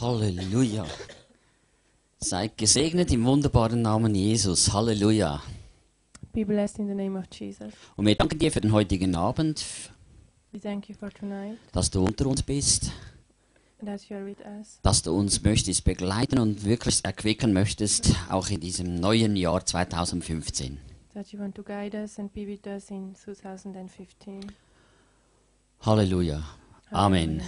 Halleluja. Seid gesegnet im wunderbaren Namen Jesus. Halleluja. Be blessed in the name of Jesus. Und wir danken dir für den heutigen Abend, We thank you for tonight dass du unter uns bist, that you are with us, dass du uns möchtest begleiten und wirklich erquicken möchtest, auch in diesem neuen Jahr 2015. that you want to guide us and be with us in 2015. Halleluja. Amen. Hallelujah.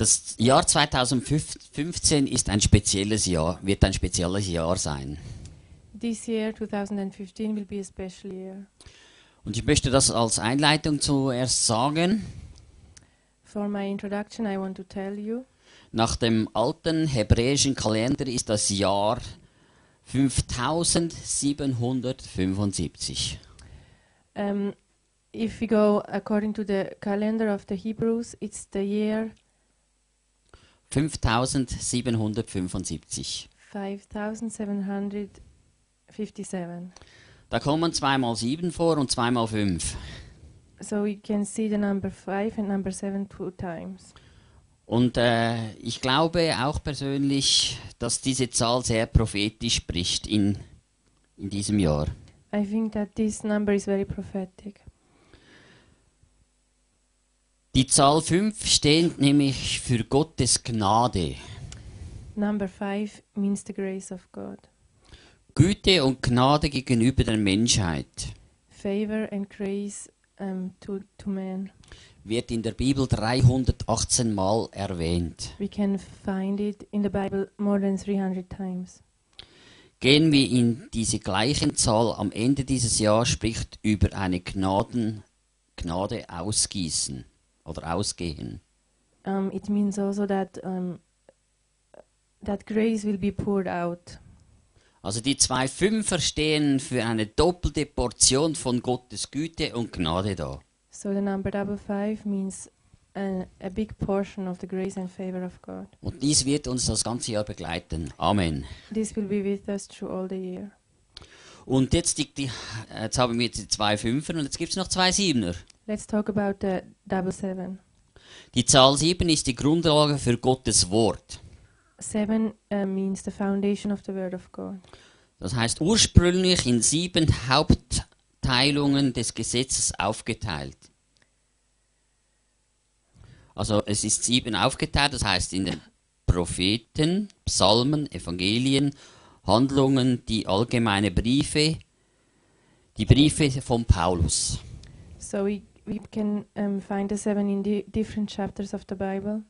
Das Jahr 2015 ist ein spezielles Jahr, wird ein spezielles Jahr sein. This year, 2015, will be a special year. Und ich möchte das als Einleitung zuerst sagen. For my introduction, I want to tell you Nach dem alten hebräischen Kalender ist das Jahr 5775. um, if we go according to the calendar of the Hebrews, it's the year 5775. 5757. Da kommen zweimal sieben vor und zweimal fünf. So we can see the number 5 and number 7 two times. Und äh, ich glaube auch persönlich, dass diese Zahl sehr prophetisch spricht in, in diesem Jahr. I think that this number is very prophetic. Die Zahl 5 steht nämlich für Gottes Gnade. Number 5 means the grace of God. Güte und Gnade gegenüber der Menschheit Favor and grace um, to, to man. wird in der Bibel 318 Mal erwähnt. We can find it in the Bible more than 300 times. Gehen wir in diese gleichen Zahl am Ende dieses Jahres spricht über eine Gnaden, Gnade ausgießen oder ausgehen. Um, it means also that um, that grace will be poured out. Also die zwei Fünfer stehen für eine doppelte Portion von Gottes Güte und Gnade da. So the number double five means a, a big portion of the grace and favor of God. Und dies wird uns das ganze Jahr begleiten. Amen. This will be with us through all the year. Und jetzt, die, die, jetzt haben wir die zwei Fünfer und jetzt gibt es noch zwei Siebener. Let's talk about the double seven. Die Zahl sieben ist die Grundlage für Gottes Wort. Seven uh, means the foundation of the word of God. Das heißt ursprünglich in sieben Hauptteilungen des Gesetzes aufgeteilt. Also es ist sieben aufgeteilt, das heißt in den Propheten, Psalmen, Evangelien, Handlungen, die allgemeine Briefe, die Briefe von Paulus. So we we can um, find the seven in di- different chapters of the Bible.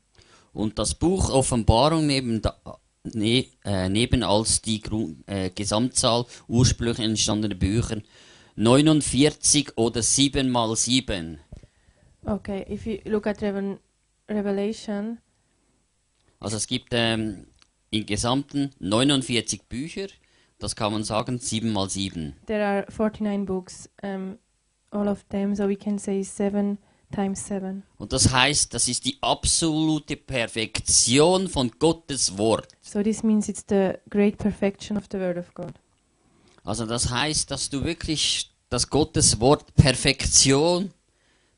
Und das Buch Offenbarung neben, da, ne, äh, neben als die Grund, äh, Gesamtzahl ursprünglich entstandener Bücher 49 oder 7 mal 7. Okay, if you look at Revel- Revelation, Also es gibt ähm, im Gesamten 49 Bücher, das kann man sagen 7 mal 7. there are 49 books, um, all of them, so we can say seven times seven. Und das heißt, das ist die absolute Perfektion von Gottes Wort. So this means it's the great perfection of the Word of God. Also das heißt, dass du wirklich das Gottes Wort Perfektion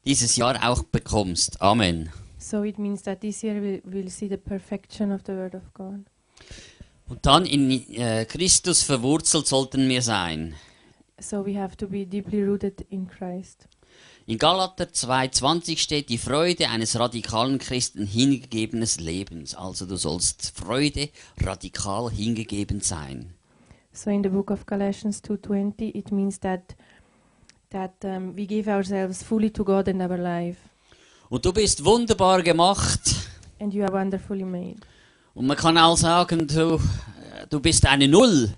dieses Jahr auch bekommst. Amen. So it means that this year we will see the perfection of the Word of God. Und dann in äh, Christus verwurzelt sollten wir sein. So we have to be deeply rooted in Christ. In Galater 2,20 steht die Freude eines radikalen Christen hingegebenes Lebens. Also du sollst Freude radikal hingegeben sein. So in the book of Galatians 2:20, it means that that um, we give ourselves fully to God and our life, Und du bist wunderbar gemacht. and you are wonderfully made. Und man kann auch sagen, du, äh, du bist eine Null.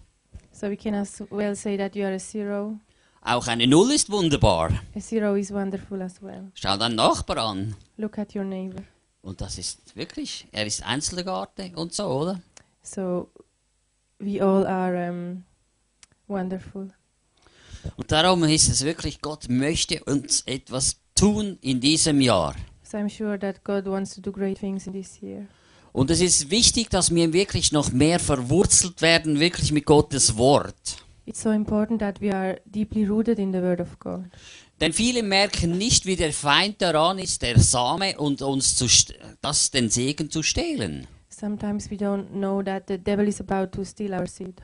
So we can as well say that you are a zero. Auch eine Null ist wunderbar. A zero is wonderful as well. Schau deinen Nachbar an. Look at your neighbor. Und das ist wirklich, er ist Einzelgarte und so, oder? So we all are um, wonderful. Und darum ist es wirklich, Gott möchte uns etwas tun in diesem Jahr. So I'm sure that God wants to do great things in this year. Und es ist wichtig, dass wir wirklich noch mehr verwurzelt werden, wirklich mit Gottes Wort. It's so important that we are deeply rooted in the Word of God. Denn viele merken nicht, wie der Feind daran ist, der Same und uns zu, das den Segen zu stehlen. Sometimes we don't know that the devil is about to steal our seed.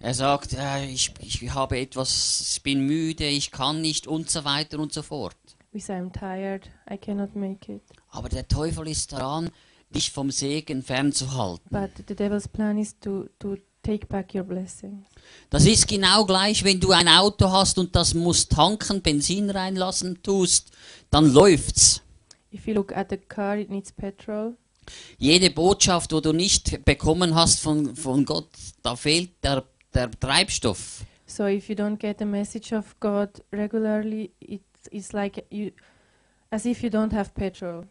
Er sagt, äh, ich, ich habe etwas, ich bin müde, ich kann nicht und so weiter und so fort. We say, I'm tired, I cannot make it. Aber der Teufel ist daran, dich vom Segen fernzuhalten. But the devil's plan is to, to take back your blessings. Das ist genau gleich, wenn du ein Auto hast und das musst tanken, Benzin reinlassen tust, dann läuft's. If you look at the car, it needs petrol. Jede Botschaft, wo du nicht bekommen hast von, von Gott, da fehlt der, der Treibstoff. So if you don't get the message of God regularly, it's, it's like you, as if you don't have petrol.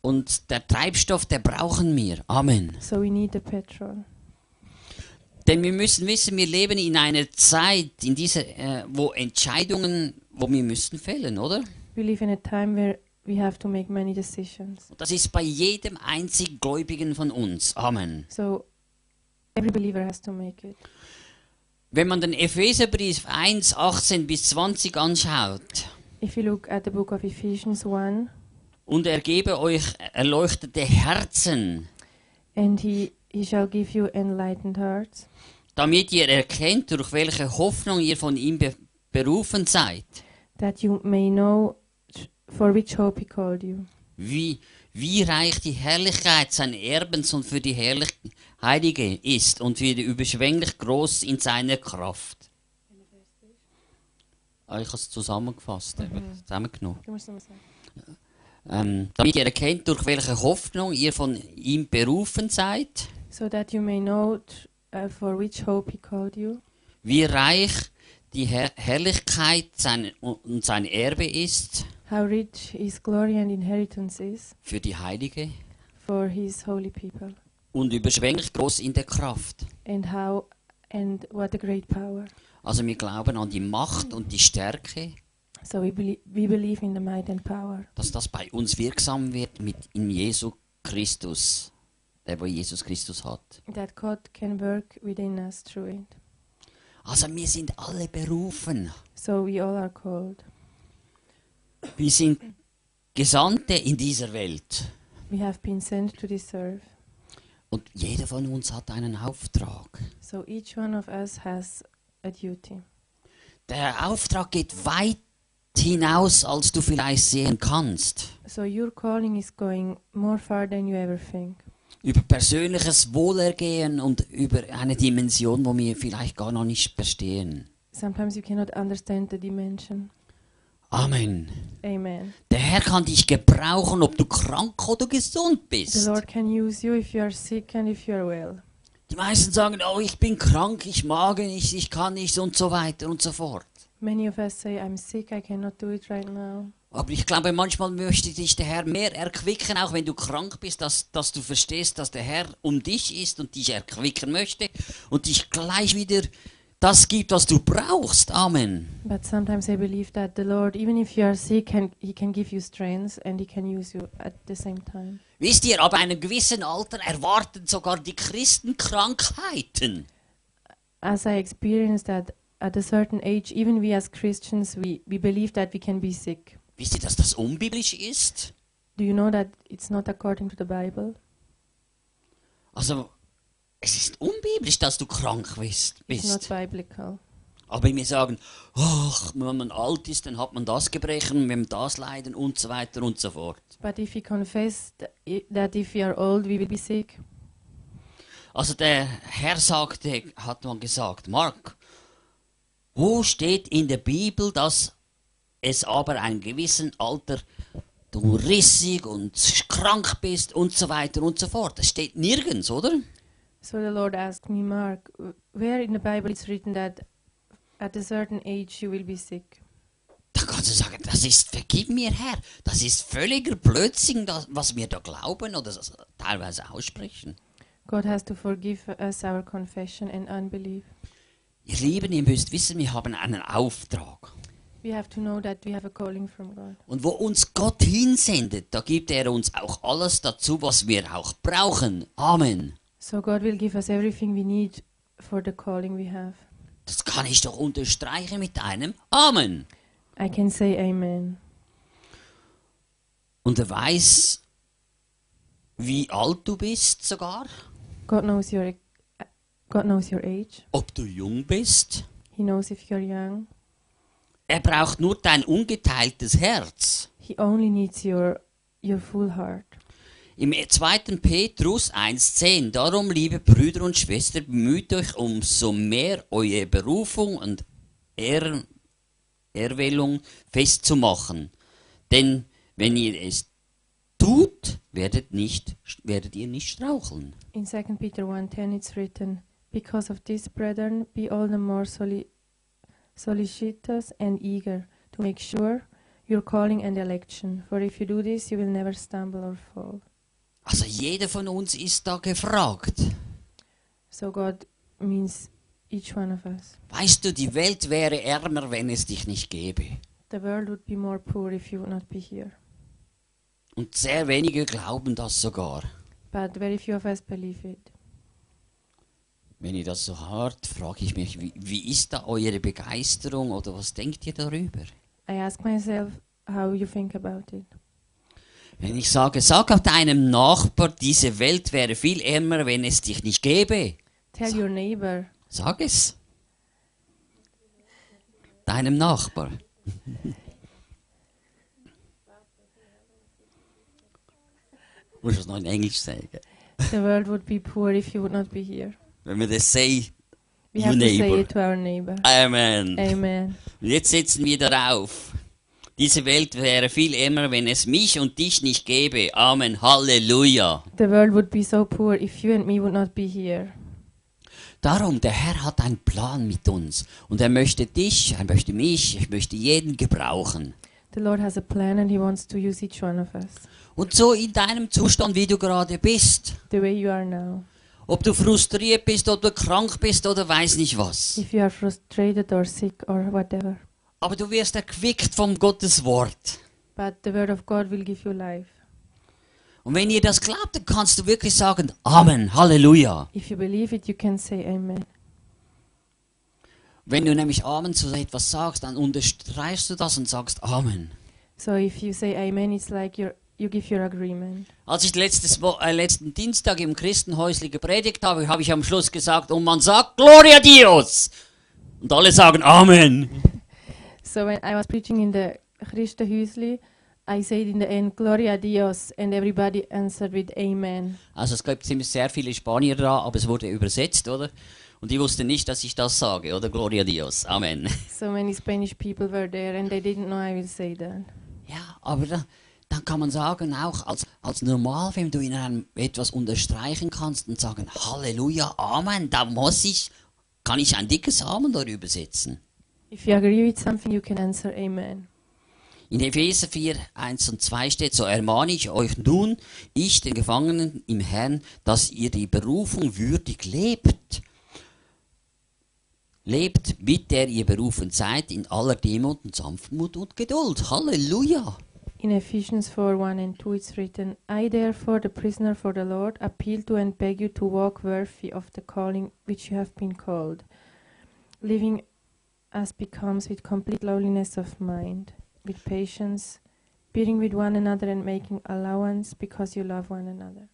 Und der Treibstoff, der brauchen wir. Amen. So we need the petrol. Denn wir müssen wissen, wir leben in einer Zeit, in dieser, äh, wo Entscheidungen, wo wir müssen fällen, oder? We live in a time where we have to make many decisions. Und das ist bei jedem einzigen Gläubigen von uns. Amen. So every believer has to make it. Wenn man den Epheserbrief 1, 18 bis 20 anschaut, If you look at the book of Ephesians 1, und er gebe euch erleuchtete Herzen, and he, he shall give you enlightened hearts, damit ihr erkennt, durch welche Hoffnung ihr von ihm be berufen seid. that you may know for which hope he called you, Wie, wie reich die Herrlichkeit seines Erbens und für die Herrlich Heilige ist und wie überschwänglich groß in seiner Kraft. Ah, ich habe es zusammengefasst, eben, zusammengenommen. Ähm, damit ihr erkennt, durch welche Hoffnung ihr von ihm berufen seid, so that you may know uh, for which hope he called you, wie reich die Herr Herrlichkeit sein, und sein Erbe ist. How rich his glory and inheritance is. Für die Heilige. For his holy people, und überschwänglich groß in der Kraft. and how and what a great power. Also wir glauben an die Macht und die Stärke, So we, belie- we believe in the might and power dass das bei uns wirksam wird mit in Jesu Christus, der wo Jesus Christus hat. that God can work within us through it. Also wir sind alle berufen. So we all are called. Wir sind Gesandte in dieser Welt. We have been sent to this earth. Und jeder von uns hat einen Auftrag. So each one of us has a duty. Der Auftrag geht weit hinaus, als du vielleicht sehen kannst. So your calling is going more far than you ever think. Über persönliches Wohlergehen und über eine Dimension, wo wir vielleicht gar noch nicht verstehen. Sometimes you cannot understand the dimension. Amen. Amen. Der Herr kann dich gebrauchen, ob du krank oder gesund The bist. Lord can use you if you are sick and if you are well. Die meisten sagen, oh, ich bin krank, ich mag nicht, ich kann nicht und so weiter und so fort. Many of us say, I'm sick, I cannot do it right now. Aber ich glaube, manchmal möchte dich der Herr mehr erquicken, auch wenn du krank bist, dass, dass du verstehst, dass der Herr um dich ist und dich erquicken möchte und dich gleich wieder das gibt, was du brauchst. Amen. But sometimes I believe that the Lord, even if you are sick, can, He can give you strength and He can use you at the same time. Wisst ihr, ab einem gewissen Alter erwarten sogar die Christen Krankheiten. As I experienced that at a certain age, even we as Christians, we, we believe that we can be sick. Wisst ihr, dass das unbiblisch ist? Do you know that it's not according to the Bible? Also, es ist unbiblisch, dass du krank bist. It's not biblical. Aber wir sagen, ach, wenn man alt ist, dann hat man das Gebrechen, wenn man das Leiden und so weiter und so fort. But if we confess that if we are old, we will be sick, Also der Herr sagte, hat man gesagt, Mark, wo steht in der Bibel, dass es aber ein gewissen Alter du rissig und krank bist und so weiter und so fort. Das steht nirgends, oder? So the Lord asked me, Mark, where in the Bible is written that at a certain age you will be sick? Da kannst du sagen, das ist, vergib mir Herr, das ist völliger Blödsinn, das, was wir da glauben oder teilweise aussprechen. God has to forgive us our confession and unbelief. Ihr Lieben, ihr müsst wissen, wir haben einen Auftrag. We We have to know that we have a calling from God. Und wo uns Gott hinsendet, da gibt er uns auch alles dazu, was wir auch brauchen. Amen. So God will give us everything we need for the calling we have. Das kann ich doch unterstreichen mit einem Amen. I can say amen. Und er weiß, wie alt du bist sogar, God knows your God knows your age. ob du jung bist. He knows if you're young. Er braucht nur dein ungeteiltes Herz. He only needs your your full heart. Im 2. Petrus 1,10 Darum, liebe Brüder und Schwestern, bemüht euch umso mehr, eure Berufung und er Erwählung festzumachen. Denn wenn ihr es tut, werdet, nicht, werdet ihr nicht straucheln. In 2 Peter 1:10 it's written, "Because of this, brethren, be all the more soli- solicitous and eager to make sure your calling and election. For if you do this, you will never stumble or fall." Also jeder von uns ist da gefragt. So God means each one of us. Weißt du, die Welt wäre ärmer, wenn es dich nicht gäbe. The world would be more poor if you would not be here. Und sehr wenige glauben das sogar. But very few of us believe it. Wenn ihr das so hört, frage ich mich, wie, wie ist da eure Begeisterung oder was denkt ihr darüber? I ask myself how you think about it. Wenn ich sage, sag deinem Nachbar, diese Welt wäre viel ärmer, wenn es dich nicht gäbe. Tell your neighbor. Sag es. Deinem Nachbar. Muss es noch in Englisch sagen? The world would be poor if you would not be here. Wenn wir das say, We have to say neighbor. it to our neighbor. Amen. Amen. Und jetzt setzen wir darauf. Diese Welt wäre viel ärmer, wenn es mich und dich nicht gäbe. Amen. Halleluja. The world would be so poor if you and me would not be here. Darum, der Herr hat einen Plan mit uns. Und er möchte dich, er möchte mich, er möchte jeden gebrauchen. The Lord has a plan and He wants to use each one of us Und so in deinem Zustand, wie du gerade bist. the way you are now. Ob du frustriert bist, ob du krank bist oder weiß nicht was. If you are frustrated or sick or whatever. Aber du wirst erquickt vom Gottes Wort. But the Word of God will give you life. Und wenn ihr das glaubt, dann kannst du wirklich sagen, Amen, Halleluja. If you believe it, you can say Amen. Wenn du nämlich Amen zu etwas sagst, dann unterstreichst du das und sagst Amen. So if you say Amen, it's like you're, you give your agreement. Als ich letztes, äh, letzten Dienstag im Christenhäusli gepredigt habe, habe ich am Schluss gesagt, und man sagt Gloria Dios. Und alle sagen Amen. So when I was preaching in the Christenhäusli, I said in the end, Gloria Dios, and everybody answered with Amen. Also es gibt ziemlich sehr viele Spanier da, aber es wurde übersetzt, oder? Und die wussten nicht, dass ich das sage, oder? Gloria Dios. Amen. So many Spanish people were there, and they didn't know I will say that. Ja, aber da, dann kann man sagen, auch als, als normal, wenn du in einem etwas unterstreichen kannst und sagen, Halleluja, Amen, da muss ich, kann ich ein dickes Amen darüber setzen. If you agree with something, you can answer Amen. In Epheser 4, 1 und 2 steht, so ermahne ich euch nun, ich, den Gefangenen im Herrn, dass ihr die Berufung würdig lebt. Lebt, mit der ihr berufen seid, in aller Demut und Sanftmut und Geduld. Halleluja! In Ephesians 4 1 and 2, it's written, I therefore, the prisoner for the Lord, appeal to and beg you to walk worthy of the calling which you have been called, living as becomes with complete lowliness of mind, with patience, bearing with one another and making allowance because you love one another.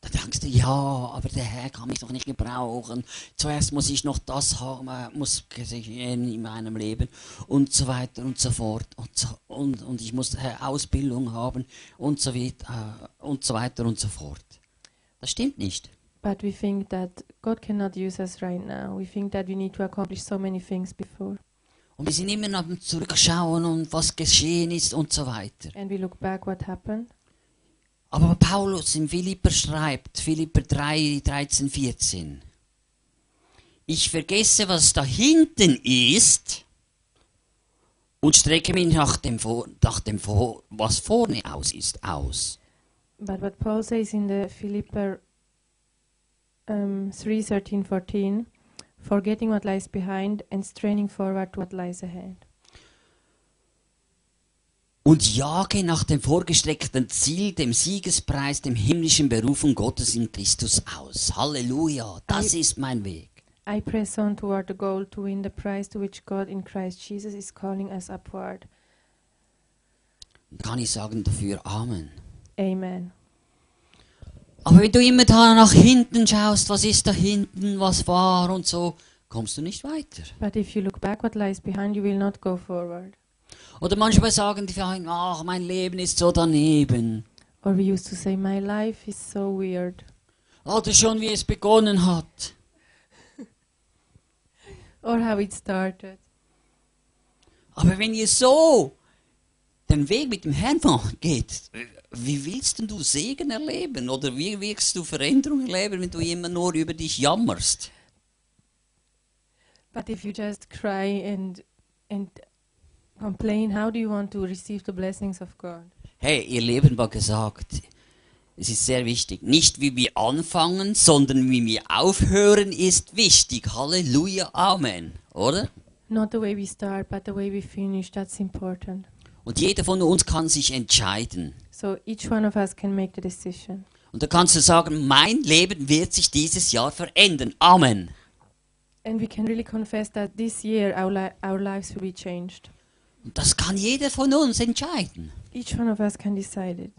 Da denkst du, ja, aber der Herr kann mich doch nicht gebrauchen. Zuerst muss ich noch das haben, äh, muss in meinem Leben und so weiter und so fort. Und, so, und, und ich muss äh, Ausbildung haben und so, weiter, äh, und so weiter und so fort. Das stimmt nicht. But we think that God cannot use us right now. We think that we need to accomplish so many things before. Und wir sind immer noch am Zurückschauen und was geschehen ist und so weiter. And we look back what happened. Aber Paulus in Philipper schreibt, Philipper 3, 13, 14. Ich vergesse, was da hinten ist und strecke mich nach dem, nach dem was vorne aus ist, aus. But what Paul says in the Philipper um, 3 13 14, forgetting what lies behind and straining forward to what lies ahead. Und jage nach dem vorgestreckten Ziel, dem Siegespreis, dem himmlischen Berufung Gottes in Christus aus. Halleluja, das ist mein Weg. I press on toward the goal to win the prize to which God in Christ Jesus is calling us upward. Kann ich sagen dafür Amen. Amen. Aber wenn du immer da nach hinten schaust, was ist da hinten, was war und so, kommst du nicht weiter. But if you look back what lies behind, you will not go forward. Oder manchmal sagen die Vereine, ach, mein Leben ist so daneben. Or we used to say, My life is so weird. Oder schon wie es begonnen hat. Or how it started. Aber wenn ihr so den Weg mit dem Herrn geht, wie willst denn du Segen erleben? Oder wie willst du Veränderung erleben, wenn du immer nur über dich jammerst? But if you just cry and and complain, how do you want to receive the blessings of God? Hey, ihr Leben war gesagt, es ist sehr wichtig. Nicht wie wir anfangen, sondern wie wir aufhören, ist wichtig. Halleluja, Amen. Oder? Not the way we start, but the way we finish. That's important. Und jeder von uns kann sich entscheiden. So each one of us can make the decision. Und da kannst du sagen, mein Leben wird sich dieses Jahr verändern. Amen. And we can really confess that this year our, li- our lives will be changed. Und das kann jeder von uns entscheiden. Each one of us can decide it.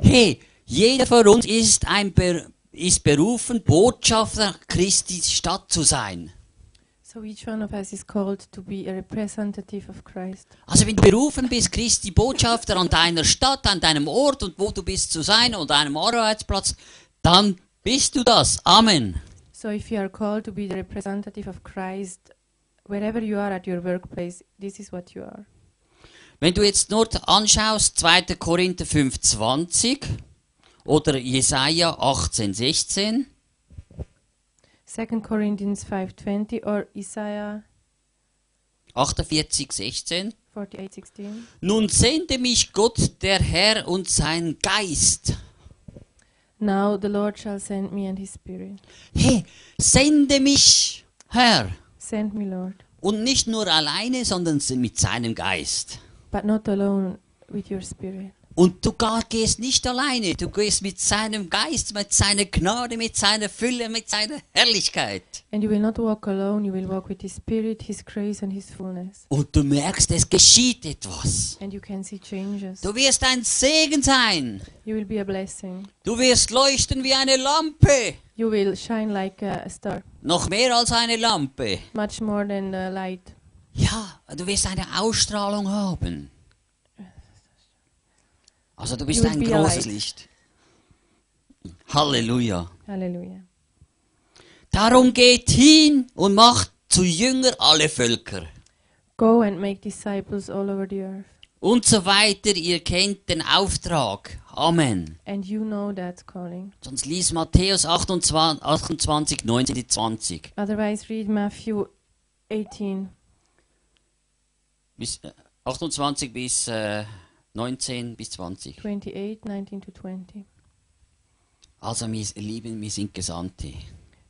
Hey, jeder von uns ist, ein Ber ist berufen, Botschafter Christi Stadt zu sein. So each one of us is called to be a representative of Christ. Also wenn du berufen bist, Christi Botschafter an deiner Stadt, an deinem Ort und wo du bist zu sein und deinem Arbeitsplatz, dann bist du das. Amen. So if you are called to be the representative of Christ, wherever you are at your workplace, this is what you are. Wenn du jetzt nur anschaust, 2. Korinther 5,20 oder Jesaja 18,16, 2 Corinthians 5:20 or Isaiah 48,16, 48:16. Nun sende mich Gott, der Herr und sein Geist. Now the Lord shall send me and his spirit. Hey, sende mich, Herr. Send me, Lord, Und nicht nur alleine, sondern mit seinem Geist. but not alone with your spirit. Und du gehst nicht alleine, du gehst mit seinem Geist, mit seiner Gnade, mit seiner Fülle, mit seiner Herrlichkeit. Alone, his spirit, his. Und du merkst, es geschieht etwas. And you can see changes. Du wirst ein Segen sein. You will be a blessing. Du wirst leuchten wie eine Lampe. You will shine like a star, Noch mehr als eine Lampe. much more than the light. Ja, du wirst eine Ausstrahlung haben. Also du bist ein großes light. Licht. Halleluja. Hallelujah. Darum geht hin und macht zu Jünger alle Völker. Go and make disciples all over the earth. Und so weiter. Ihr kennt den Auftrag. Amen. And you know that calling. Sonst lies Matthäus 28, 28 19 20. Otherwise, read Matthew 18, Bis, äh, 28 bis äh, 19 bis 20. 28, 19 to 20. Also, wir lieben, wir sind Gesandte.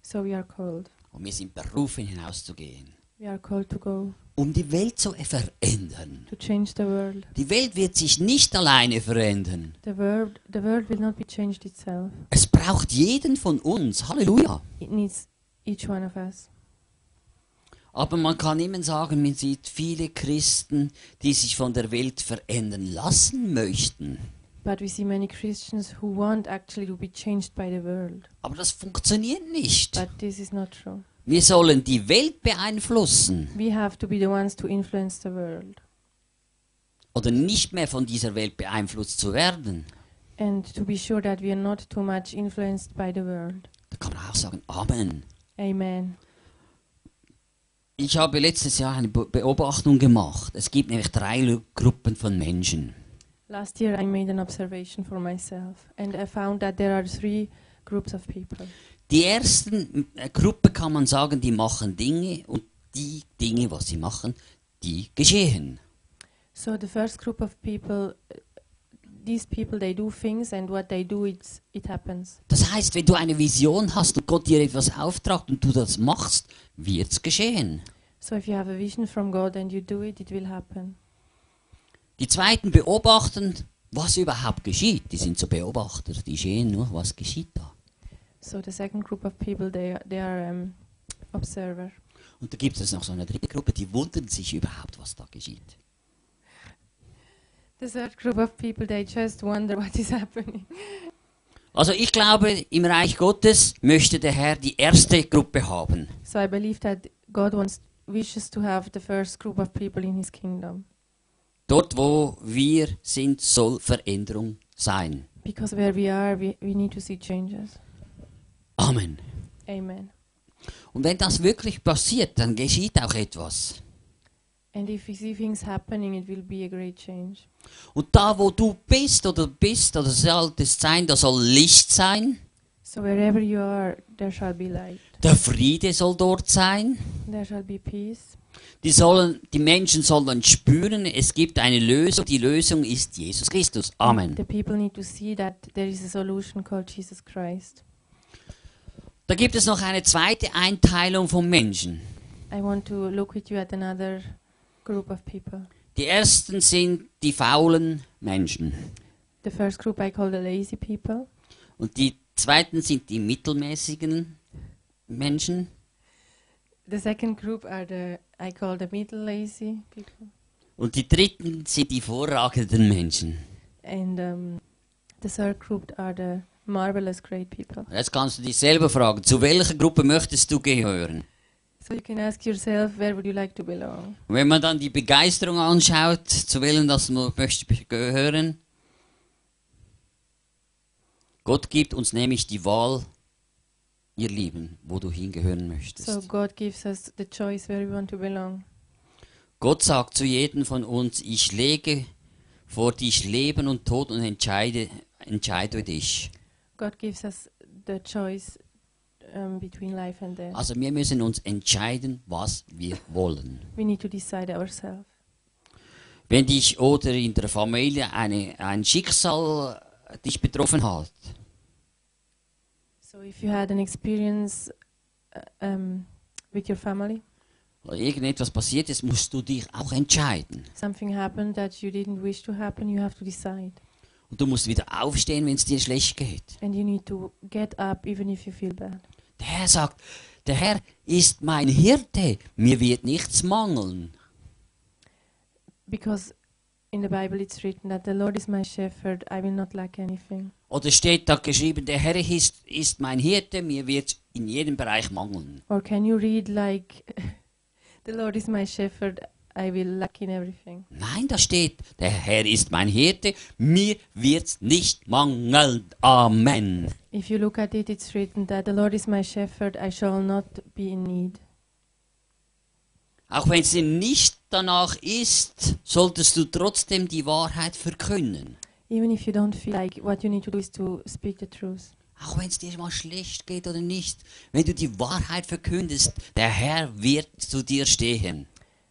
So we are called. Und wir sind berufen, hinauszugehen. We are called to go, Um die Welt zu verändern. to change the world. Die Welt wird sich nicht alleine verändern. The world, the world will not be changed itself. Es braucht jeden von uns. Halleluja. It needs each one of us. Aber man kann immer sagen, man sieht viele Christen, die sich von der Welt verändern lassen möchten. But we see many Christians who want actually to be changed by the world. Aber das funktioniert nicht. But this is not true. Wir sollen die Welt beeinflussen We have to be the ones to influence the world oder nicht mehr von dieser Welt beeinflusst zu werden. and to be sure that we are not too much influenced by the world. Da kann man auch sagen, Amen. Amen. Ich habe letztes Jahr eine Be- Beobachtung gemacht. Es gibt nämlich drei Gruppen von Menschen. Last year I made an observation for myself and I found that there are three groups of people. Die ersten äh, Gruppe kann man sagen, die machen Dinge und die Dinge, was sie machen, die geschehen. So the first group of people these people they do things and what they do it's, it happens. Das heißt, wenn du eine Vision hast und Gott dir etwas auftragt und du das machst, wird's geschehen. So if you have a vision from God and you do it, it will happen. Die zweiten beobachten, was überhaupt geschieht. Die sind so Beobachter, die sehen nur, was geschieht da. So the second group of people, they they are um, observer. Und da gibt es noch so eine dritte Gruppe, die wundern sich überhaupt, was da geschieht. The third group of people. Also ich glaube, im Reich Gottes möchte der Herr die erste Gruppe haben. So I believe that God wants wishes to have the first group of people in His kingdom Dort, wo wir sind, soll Veränderung sein. because where we are, we, we need to see changes. Amen. Amen. Und wenn das wirklich passiert, dann geschieht auch etwas. And if we see things happening, it will be a great change. Und da, wo du bist oder bist oder solltest sein, da soll Licht sein. So wherever you are, there shall be light. Der Friede soll dort sein. There shall be peace. Die, sollen, die Menschen sollen spüren, es gibt eine Lösung. Die Lösung ist Jesus Christus. Amen. The people need to see that there is a solution called Jesus Christ. Da gibt es noch eine zweite Einteilung von Menschen. I want to look with you at another group of people. Die ersten sind die faulen Menschen. The first group I call the lazy people. Und die zweiten sind die mittelmäßigen Menschen. The second group are the I call the middle lazy people. Und die dritten sind die vorragenden Menschen. And um, the third group are the marvelous great people. Jetzt kannst du dich selber fragen, zu welcher Gruppe möchtest du gehören? So you can ask yourself, where would you like to belong? Wenn man dann die Begeisterung anschaut, zu welchen das man möchte gehören, Gott gibt uns nämlich die Wahl, ihr Lieben, wo du hingehören möchtest. So God gives us the choice where we want to belong. Gott sagt zu jedem von uns, ich lege vor dich Leben und Tod und entscheide, entscheide dich. God gives us the choice um, between life and death. Also wir müssen uns entscheiden, was wir wollen. We need to decide ourselves. Wenn dich oder in der Familie eine, ein Schicksal dich betroffen hat, So if you had an experience uh, um, with your family, oder irgendetwas passiert ist, musst du dich auch entscheiden. something happened that you didn't wish to happen, you have to decide. Und du musst wieder aufstehen, wenn es dir schlecht geht. And you need to get up even if you feel bad. Der Herr sagt, der Herr ist mein Hirte, mir wird nichts mangeln. Because in the Bible it's written that the Lord is my shepherd, I will not lack anything. Oder steht da geschrieben, der Herr ist, ist mein Hirte, mir wird in jedem Bereich mangeln. Or can you read like, the Lord is my shepherd, I will lack in everything? Nein, da steht, der Herr ist mein Hirte, mir wird's nicht mangeln. Amen. If you look at it, it's written that the Lord is my shepherd, I shall not be in need. Auch wenn es dir nicht danach ist, solltest du trotzdem die Wahrheit verkünden. Even if you don't feel like what you need to do is to speak the truth. Auch wenn es dir mal schlecht geht oder nicht, wenn du die Wahrheit verkündest, der Herr wird zu dir stehen.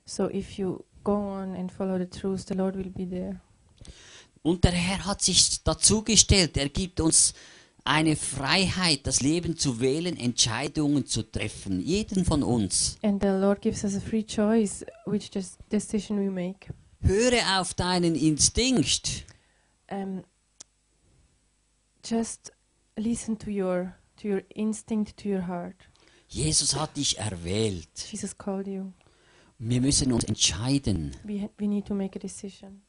So if you go on and follow the truth, the Lord will be there. Und der Herr hat sich dazugestellt. Er gibt uns eine Freiheit, das Leben zu wählen, Entscheidungen zu treffen. Jeden von uns. And the Lord gives us a free choice which decision we make. Höre auf deinen Instinkt. Um, just listen to your to your instinct, to your heart. Jesus hat dich erwählt. Jesus called you. Wir müssen uns entscheiden, We, we need to make a decision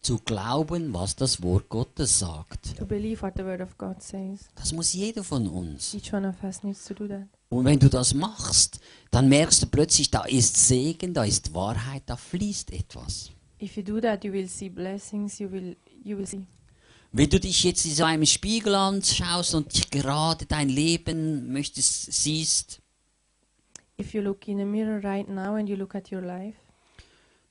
zu glauben, was das Wort Gottes sagt. to believe what the Word of God says. Das muss jeder von uns. Each one of us needs to do that. Und wenn du das machst, dann merkst du plötzlich, da ist Segen, da ist Wahrheit, da fließt etwas. If you do that, you will see blessings. You will you will see. Wenn du dich jetzt in so einem Spiegel anschaust und gerade dein Leben möchtest, siehst, If you look in a mirror right now and you look at your life,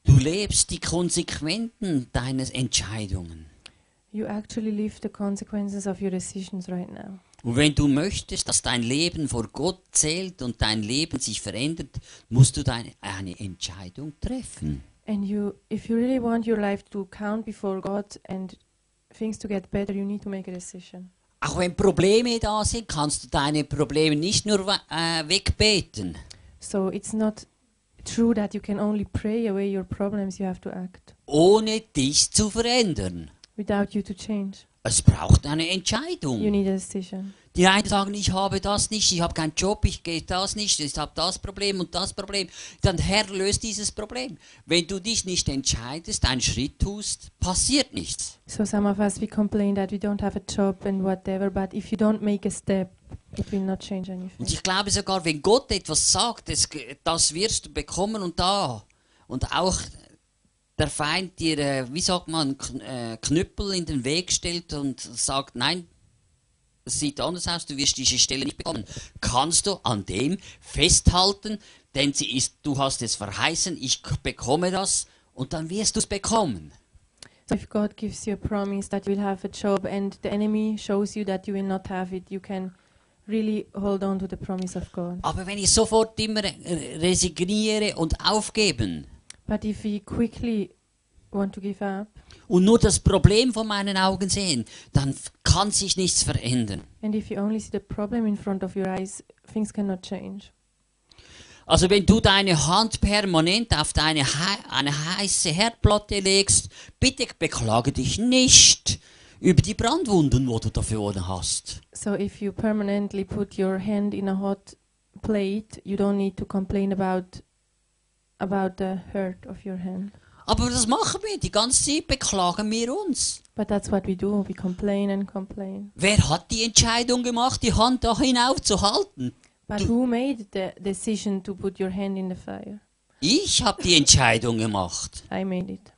du lebst die Konsequenzen deiner Entscheidungen. you actually live the consequences of your decisions right now. Und wenn du möchtest, dass dein Leben vor Gott zählt und dein Leben sich verändert, musst du deine, eine Entscheidung treffen. And you, if you really want your life to count before God and things to get better, you need to make a decision. Auch wenn Probleme da sind, kannst du deine Probleme nicht nur äh, wegbeten. So it's not true that you can only pray away your problems, you have to act ohne dich zu verändern. without you to change. Es braucht eine You need a decision. Die einen sagen, ich habe das nicht, ich habe keinen Job, ich gehe das nicht, ich habe das Problem und das Problem. Dann Herr, löst dieses Problem. Wenn du dich nicht entscheidest, einen Schritt tust, passiert nichts. So some of us we complain that we don't have a job and whatever, but if you don't make a step, it will not change Und anything. ich glaube sogar, wenn Gott etwas sagt, das, das wirst du bekommen und da. Und auch der Feind dir, äh, wie sagt man, äh, Knüppel in den Weg stellt und sagt, nein, es sieht anders aus, du wirst diese Stelle nicht bekommen. Kannst du an dem festhalten, denn sie ist, du hast es verheißen, ich bekomme das und dann wirst du es bekommen. So if God gives you a promise that you will have a job and the enemy shows you that you will not have it, you can really hold on to the promise of God. Aber wenn ich sofort immer resigniere und aufgeben But if we quickly want to give up und nur das Problem vor meinen Augen sehen, dann kann sich nichts verändern. and if you only see the problem in front of your eyes, things cannot change. Also wenn du deine Hand permanent auf deine eine heiße Herdplatte legst, bitte beklage dich nicht über die Brandwunden, wo du dafür hast. So if you permanently put your hand in a hot plate, you don't need to complain about about the hurt of your hand. Aber das machen wir, die ganze Zeit beklagen wir uns. But that's what we do. We complain and complain. Wer hat die Entscheidung gemacht, die Hand da hinauf zu halten? But who made the decision to put your hand in the fire? Ich habe die Entscheidung gemacht. I made it.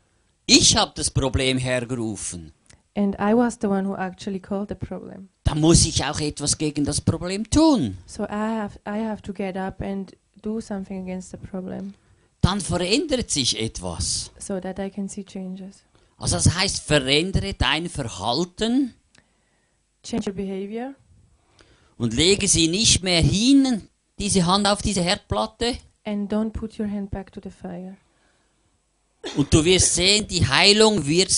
Ich habe das Problem hergerufen. And I was the one who actually called the problem. Da muss ich auch etwas gegen das Problem tun. So I have I have to get up and do something against the problem Dann verändert sich etwas. so that I can see changes. Also das heißt, verändere dein Verhalten Change your behavior und lege sie nicht mehr hin, diese Hand auf diese Herdplatte. and don't put your hand back to the fire. Und du wirst sehen, die Heilung wird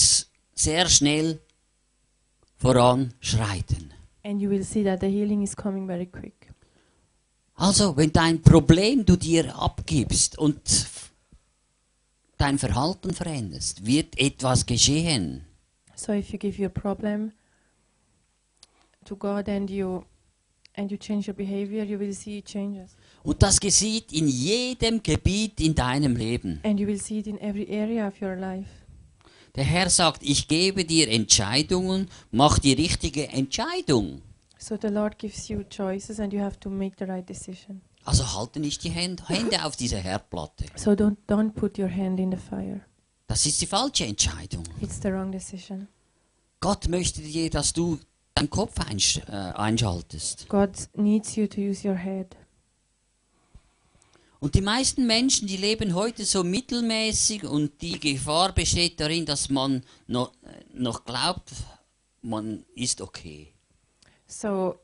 sehr schnell voranschreiten. And you will see that the healing is coming very quick. Also, wenn dein Problem du dir abgibst und dein Verhalten veränderst, wird etwas geschehen. So if you give your problem to God and you and you change your behavior, you will see changes. Und das geschieht in jedem Gebiet in deinem Leben. And you will see it in every area of your life. Der Herr sagt, ich gebe dir Entscheidungen, mach die richtige Entscheidung. So the Lord gives you choices and you have to make the right decision. Also halte nicht die Hände, Hände auf diese Herdplatte. So don't don't put your hand in the fire. Das ist die falsche Entscheidung. It's the wrong decision. Gott möchte dir, dass du deinen Kopf einsch äh, einschaltest. God needs you to use your head. Und die meisten Menschen, die leben heute so mittelmäßig und die Gefahr besteht darin, dass man noch, äh, noch glaubt, man ist okay. So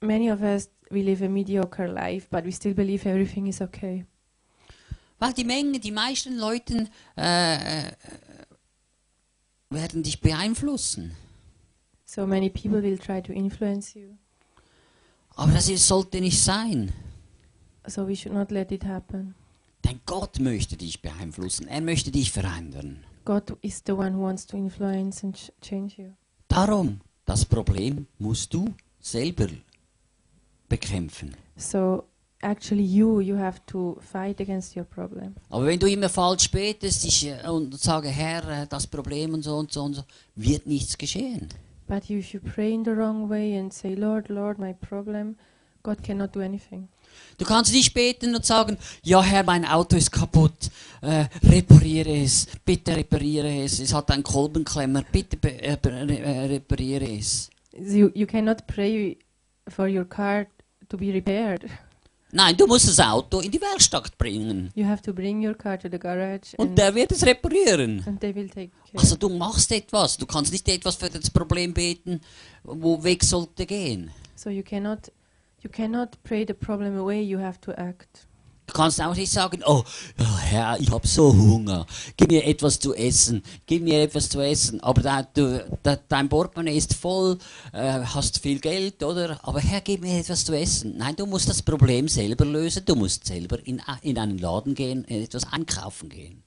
many of us we live a mediocre life, but we still believe everything is okay. Weil die Menge, die meisten Leute äh, äh, werden dich beeinflussen. So many people will try to influence you. Aber das sollte nicht sein. So we should not let it happen. Denn Gott möchte dich beeinflussen. Er möchte dich verändern. God is the one who wants to influence and ch- change you. Darum, das Problem musst du selber bekämpfen. So actually, you you have to fight against your problem. Aber wenn du immer falsch betest äh, und sage, Herr, äh, das Problem und so und so und so, wird nichts geschehen. But if you pray in the wrong way and say, Lord, Lord, my problem, God cannot do anything. Du kannst nicht beten und sagen, ja Herr, mein Auto ist kaputt, äh, repariere es, bitte repariere es, es hat einen Kolbenklemmer, bitte äh, äh, repariere es. You, you cannot pray for your car to be repaired. Nein, du musst das Auto in die Werkstatt bringen You have to bring your car to the garage und and, der wird es reparieren. and they will take care. Also du machst etwas, du kannst nicht etwas für das Problem beten, wo weg sollte gehen. So you cannot you cannot pray the problem away, you have to act. Du kannst auch nicht sagen, oh, ja, Herr, ich habe so Hunger, gib mir etwas zu essen, gib mir etwas zu essen. Aber da, du, da, dein Portemonnaie ist voll, äh, hast viel Geld, oder? Aber Herr, gib mir etwas zu essen. Nein, du musst das Problem selber lösen, du musst selber in, in einen Laden gehen, etwas einkaufen gehen.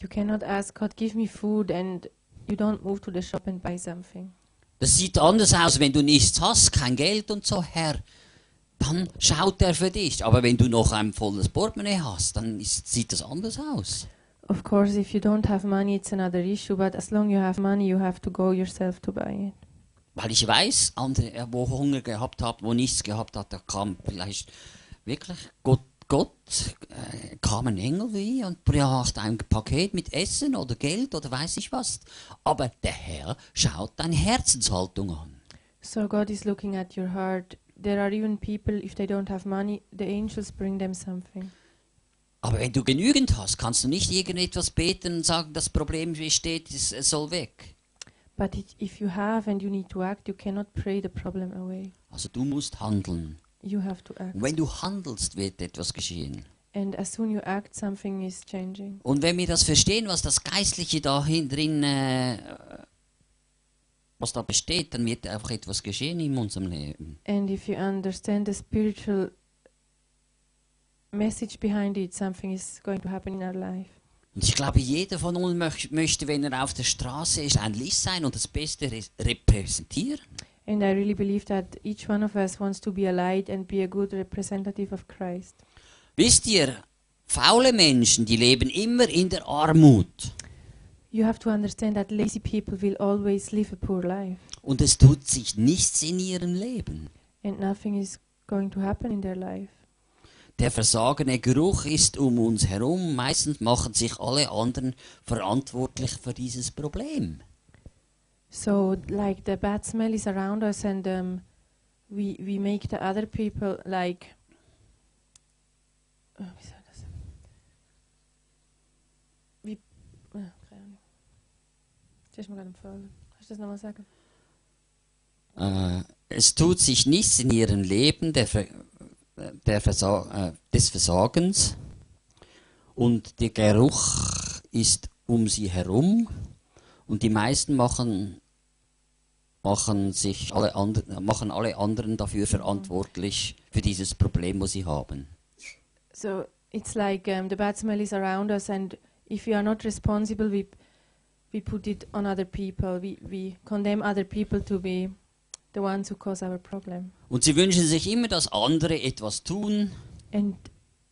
You cannot ask God, give me food, and you don't move to the shop and buy something. Das sieht anders aus, wenn du nichts hast, kein Geld und so, Herr. Dann schaut er für dich. Aber wenn du noch ein volles Portemonnaie hast, dann ist, sieht das anders aus. Of course, if you don't have money, it's another issue, but as long you have money, you have to go yourself to buy it. Weil ich weiß, andere, äh, wo Hunger gehabt hat, wo nichts gehabt hat, da kam vielleicht wirklich Gott, Gott äh, kam ein Engel wie und brachte ein Paket mit Essen oder Geld oder weiß ich was. Aber der Herr schaut deine Herzenshaltung an. So God is looking at your heart. There are even people, if they don't have money, the angels bring them something. Aber wenn du genügend hast, kannst du nicht irgendetwas beten und sagen, das Problem besteht, es es soll weg. But it, if you have and you need to act, you cannot pray the problem away. Also du musst handeln. You have to act. Und wenn du handelst, wird etwas geschehen. And as soon you act, something is changing. Und wenn wir das verstehen, was das Geistliche da drin, äh, was da besteht, dann wird einfach etwas geschehen in unserem Leben. And if you understand the spiritual message behind it, something is going to happen in our life. Und ich glaube, jeder von uns möch, möchte, wenn er auf der Straße ist, ein Licht sein und das Beste re repräsentieren. And I really believe that each one of us wants to be a light and be a good representative of Christ. Wisst ihr, faule Menschen, die leben immer in der Armut. You have to understand that lazy people will always live a poor life, Und es tut sich nichts in ihrem Leben. and nothing is going to happen in their life. Der versagene Geruch ist um uns herum. Meistens machen sich alle anderen verantwortlich für dieses Problem. So, like the bad smell is around us, and um, we we make the other people like. Oh, wie soll das? Wie? ah, keine Ahnung. Das ist mir gerade empfohlen. Kannst du das nochmal sagen? Äh, es tut sich nichts in ihrem Leben der, Ver- der Versa äh, des Versagens und der Geruch ist um sie herum und die meisten machen, machen, sich alle andre, machen alle anderen dafür verantwortlich für dieses Problem, was sie haben. So it's like um, the bad smell is around us, and if we are not responsible, we we put it on other people. We we condemn other people to be the ones who cause our problem. Und sie wünschen sich immer, dass andere etwas tun And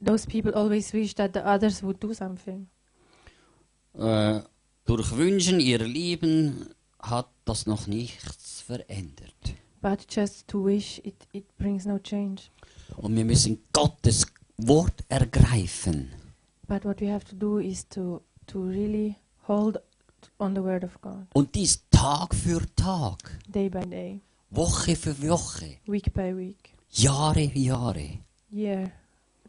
those people always wish that the others would do something. Äh, durch Wünschen ihrer Lieben hat das noch nichts verändert. But just to wish, it, it brings no change. Und wir müssen Gottes Wort ergreifen. But what we have to do is to, to really hold on the word of God, Und dies Tag für Tag, day by day, Woche für Woche, week by week, Jahre für Jahre. year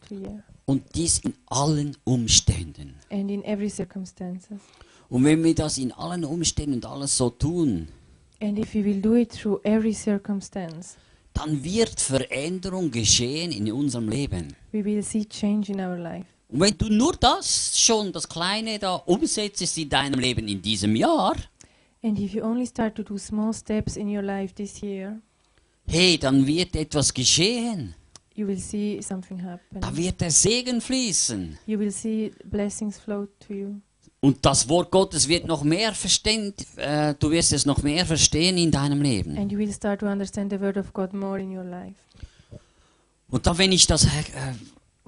to year, Und dies in allen Umständen. Und wenn wir das in allen Umständen und alles so tun, And if we will do it through every circumstance, dann wird Veränderung geschehen in unserem Leben. we will see change in our life. Und wenn du nur das schon, das Kleine da umsetzt in deinem Leben in diesem Jahr, And if you only start to do small steps in your life this year, hey, dann wird etwas geschehen. you will see something happen. Da wird der Segen fließen. You will see blessings flow to you. Und das Wort Gottes wird noch mehr verstehen, äh, du wirst es noch mehr verstehen in deinem Leben. And you will start to understand the word of God more in your life. Und dann, wenn ich das äh,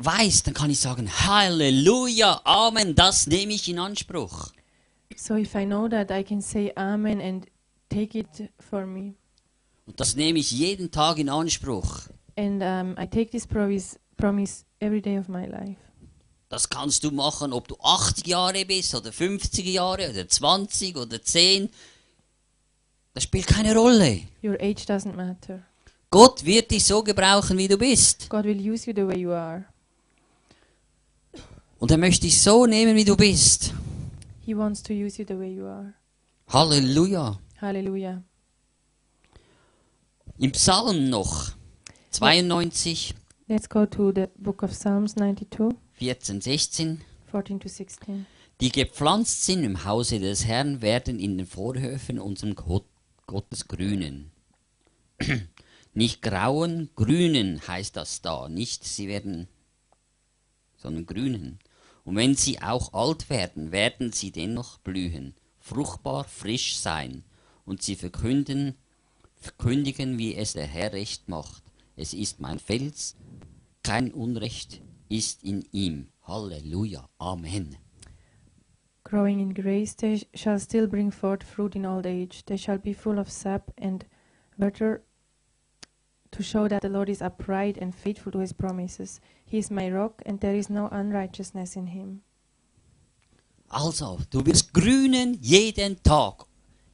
weiß, dann kann ich sagen, Halleluja, Amen, das nehme ich in Anspruch. So if I know that, I can say Amen and take it for me. Und das nehme ich jeden Tag in Anspruch. And um, I take this promise, promise every day of my life. Das kannst du machen, ob du 80 Jahre bist oder 50 Jahre oder 20 oder 10. Das spielt keine Rolle. Your age doesn't matter. Gott wird dich so gebrauchen, wie du bist. God will use you the way you are. Und er möchte dich so nehmen, wie du bist. He wants to use you the way you are. Halleluja. Hallelujah. Im Psalm noch 92, Let's go to the book of Psalms 92. 14, 16. 14 to 16. Die gepflanzt sind im Hause des Herrn, werden in den Vorhöfen unserem Gott, Gottes grünen. Nicht grauen, grünen heißt das da. Nicht sie werden, sondern grünen. Und wenn sie auch alt werden, werden sie dennoch blühen, fruchtbar, frisch sein. Und sie verkünden, verkündigen, wie es der Herr recht macht. Es ist mein Fels, kein Unrecht ist in ihm. Halleluja. Amen. Growing in grace, they shall still bring forth fruit in old age. They shall be full of sap and water to show that the Lord is upright and faithful to his promises. He is my rock, and there is no unrighteousness in him. Also, du wirst grünen jeden Tag.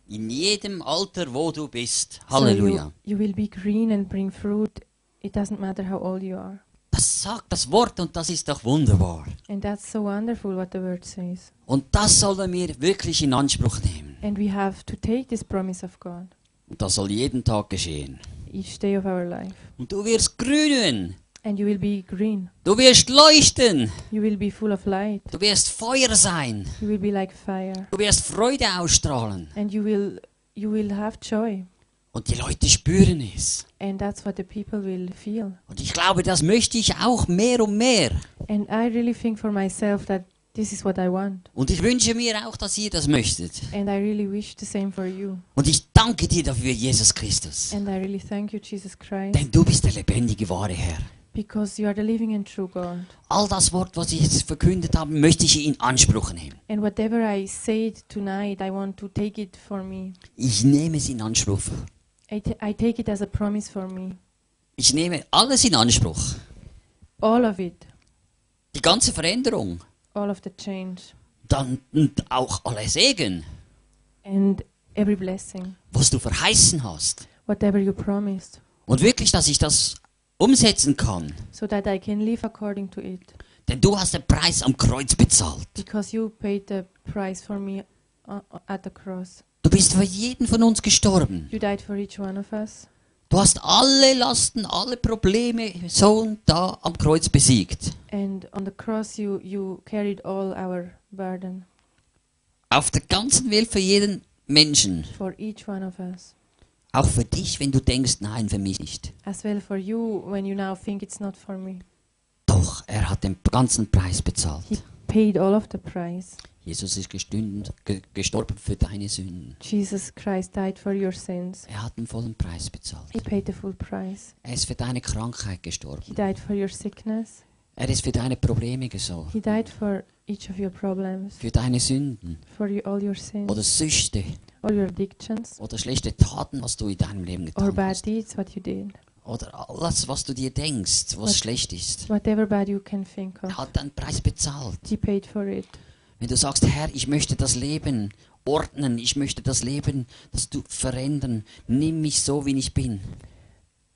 In jedem Alter, wo du bist. Halleluja. So you, you will be green and bring fruit. It doesn't matter how old you are. Das sagt das Wort und das ist doch wunderbar. And that's so wonderful what the word says. Und das sollen wir wirklich in Anspruch nehmen. And we have to take this promise of God Und das soll jeden Tag geschehen. each day of our life. Und du wirst grünen. And you will be green. Du wirst leuchten. You will be full of light. Du wirst Feuer sein. You will be like fire. Du wirst Freude ausstrahlen. And you will you will have joy. Und die Leute spüren es. And that's what the people will feel. Und ich glaube, das möchte ich auch mehr und mehr. And I really think for myself that this is what I want. Und ich wünsche mir auch, dass ihr das möchtet. And I really wish the same for you. Und ich danke dir dafür, Jesus Christus. And I really thank you, Jesus Christ, Denn du bist der lebendige, wahre Herr. Because you are the living and true God. All das Wort, was ich jetzt verkündet habe, möchte ich in Anspruch nehmen. And whatever I said tonight, I want to take it for me. Ich nehme es in Anspruch. I, I take it as a promise for me. Ich nehme alles in Anspruch. All of it. Die ganze Veränderung. All of the change. Dann und auch alle Segen, And every blessing. was du verheißen hast. Whatever you promised. Und wirklich, dass ich das umsetzen kann. So that I can live according to it. Denn du hast den Preis am Kreuz bezahlt. Because you paid the price for me uh, at the cross. Du bist für jeden von uns gestorben. You died for each one of us. Du hast alle Lasten, alle Probleme so und da am Kreuz besiegt. And on the cross, you, you carried all our burden Auf der ganzen Welt für jeden Menschen. for each one of us. Auch für dich, wenn du denkst, nein, für mich nicht. As well for you when you now think it's not for me. Doch, er hat den ganzen Preis bezahlt. He paid all of the price. Jesus ist gestünd, ge gestorben für deine Sünden. Jesus Christ died for your sins. Er hat den vollen Preis bezahlt. He paid the full price. Er ist für deine Krankheit He gestorben. died for your sickness. Er ist für deine Probleme gesorgt. He died for each of your problems, Für deine Sünden for you, all your sins, oder Süchte all your addictions, oder schlechte Taten, was du in deinem Leben or getan bad hast. deeds, what you did. Oder alles, was du dir denkst, was Was- schlecht ist. Whatever bad you can think Er of. hat den Preis bezahlt. He paid for it. Wenn du sagst, Herr, ich möchte das Leben ordnen, ich möchte das Leben, das du verändern, nimm mich so, wie ich bin.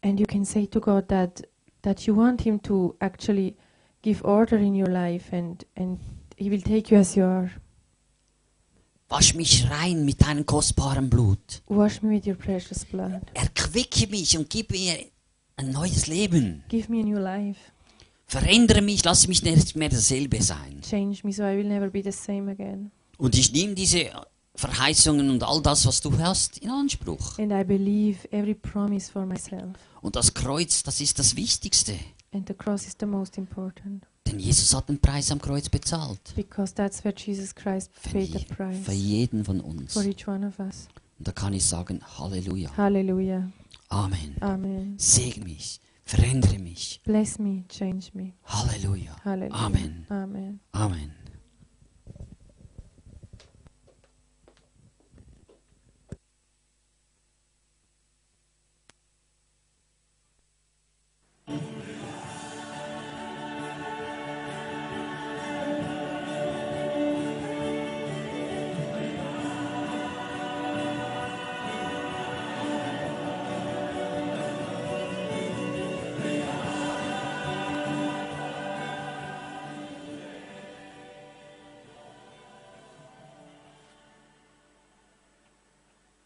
And you can say to God that that you want Him to actually give order in your life, and and He will take you as you are. Wasch mich rein mit deinem kostbaren Blut. Wash me with your precious blood. Erquicke mich und gib mir ein neues Leben. Give me a new life. Verändere mich, lass mich nicht mehr dasselbe sein. Change me so I will never be the same again. Und ich nehme diese Verheißungen und all das, was du hast, in Anspruch. And I believe every promise for myself. Und das Kreuz, das ist das Wichtigste. And the cross is the most important. Denn Jesus hat den Preis am Kreuz bezahlt. Because that's where Jesus Christ für paid the price. Für jeden von uns. For each one of us. Und da kann ich sagen, Halleluja. Halleluja. Amen. Amen. Segen mich. Verändere mich. Bless me, change me. Halleluja. Halleluja. Amen. Amen. Amen. Amen.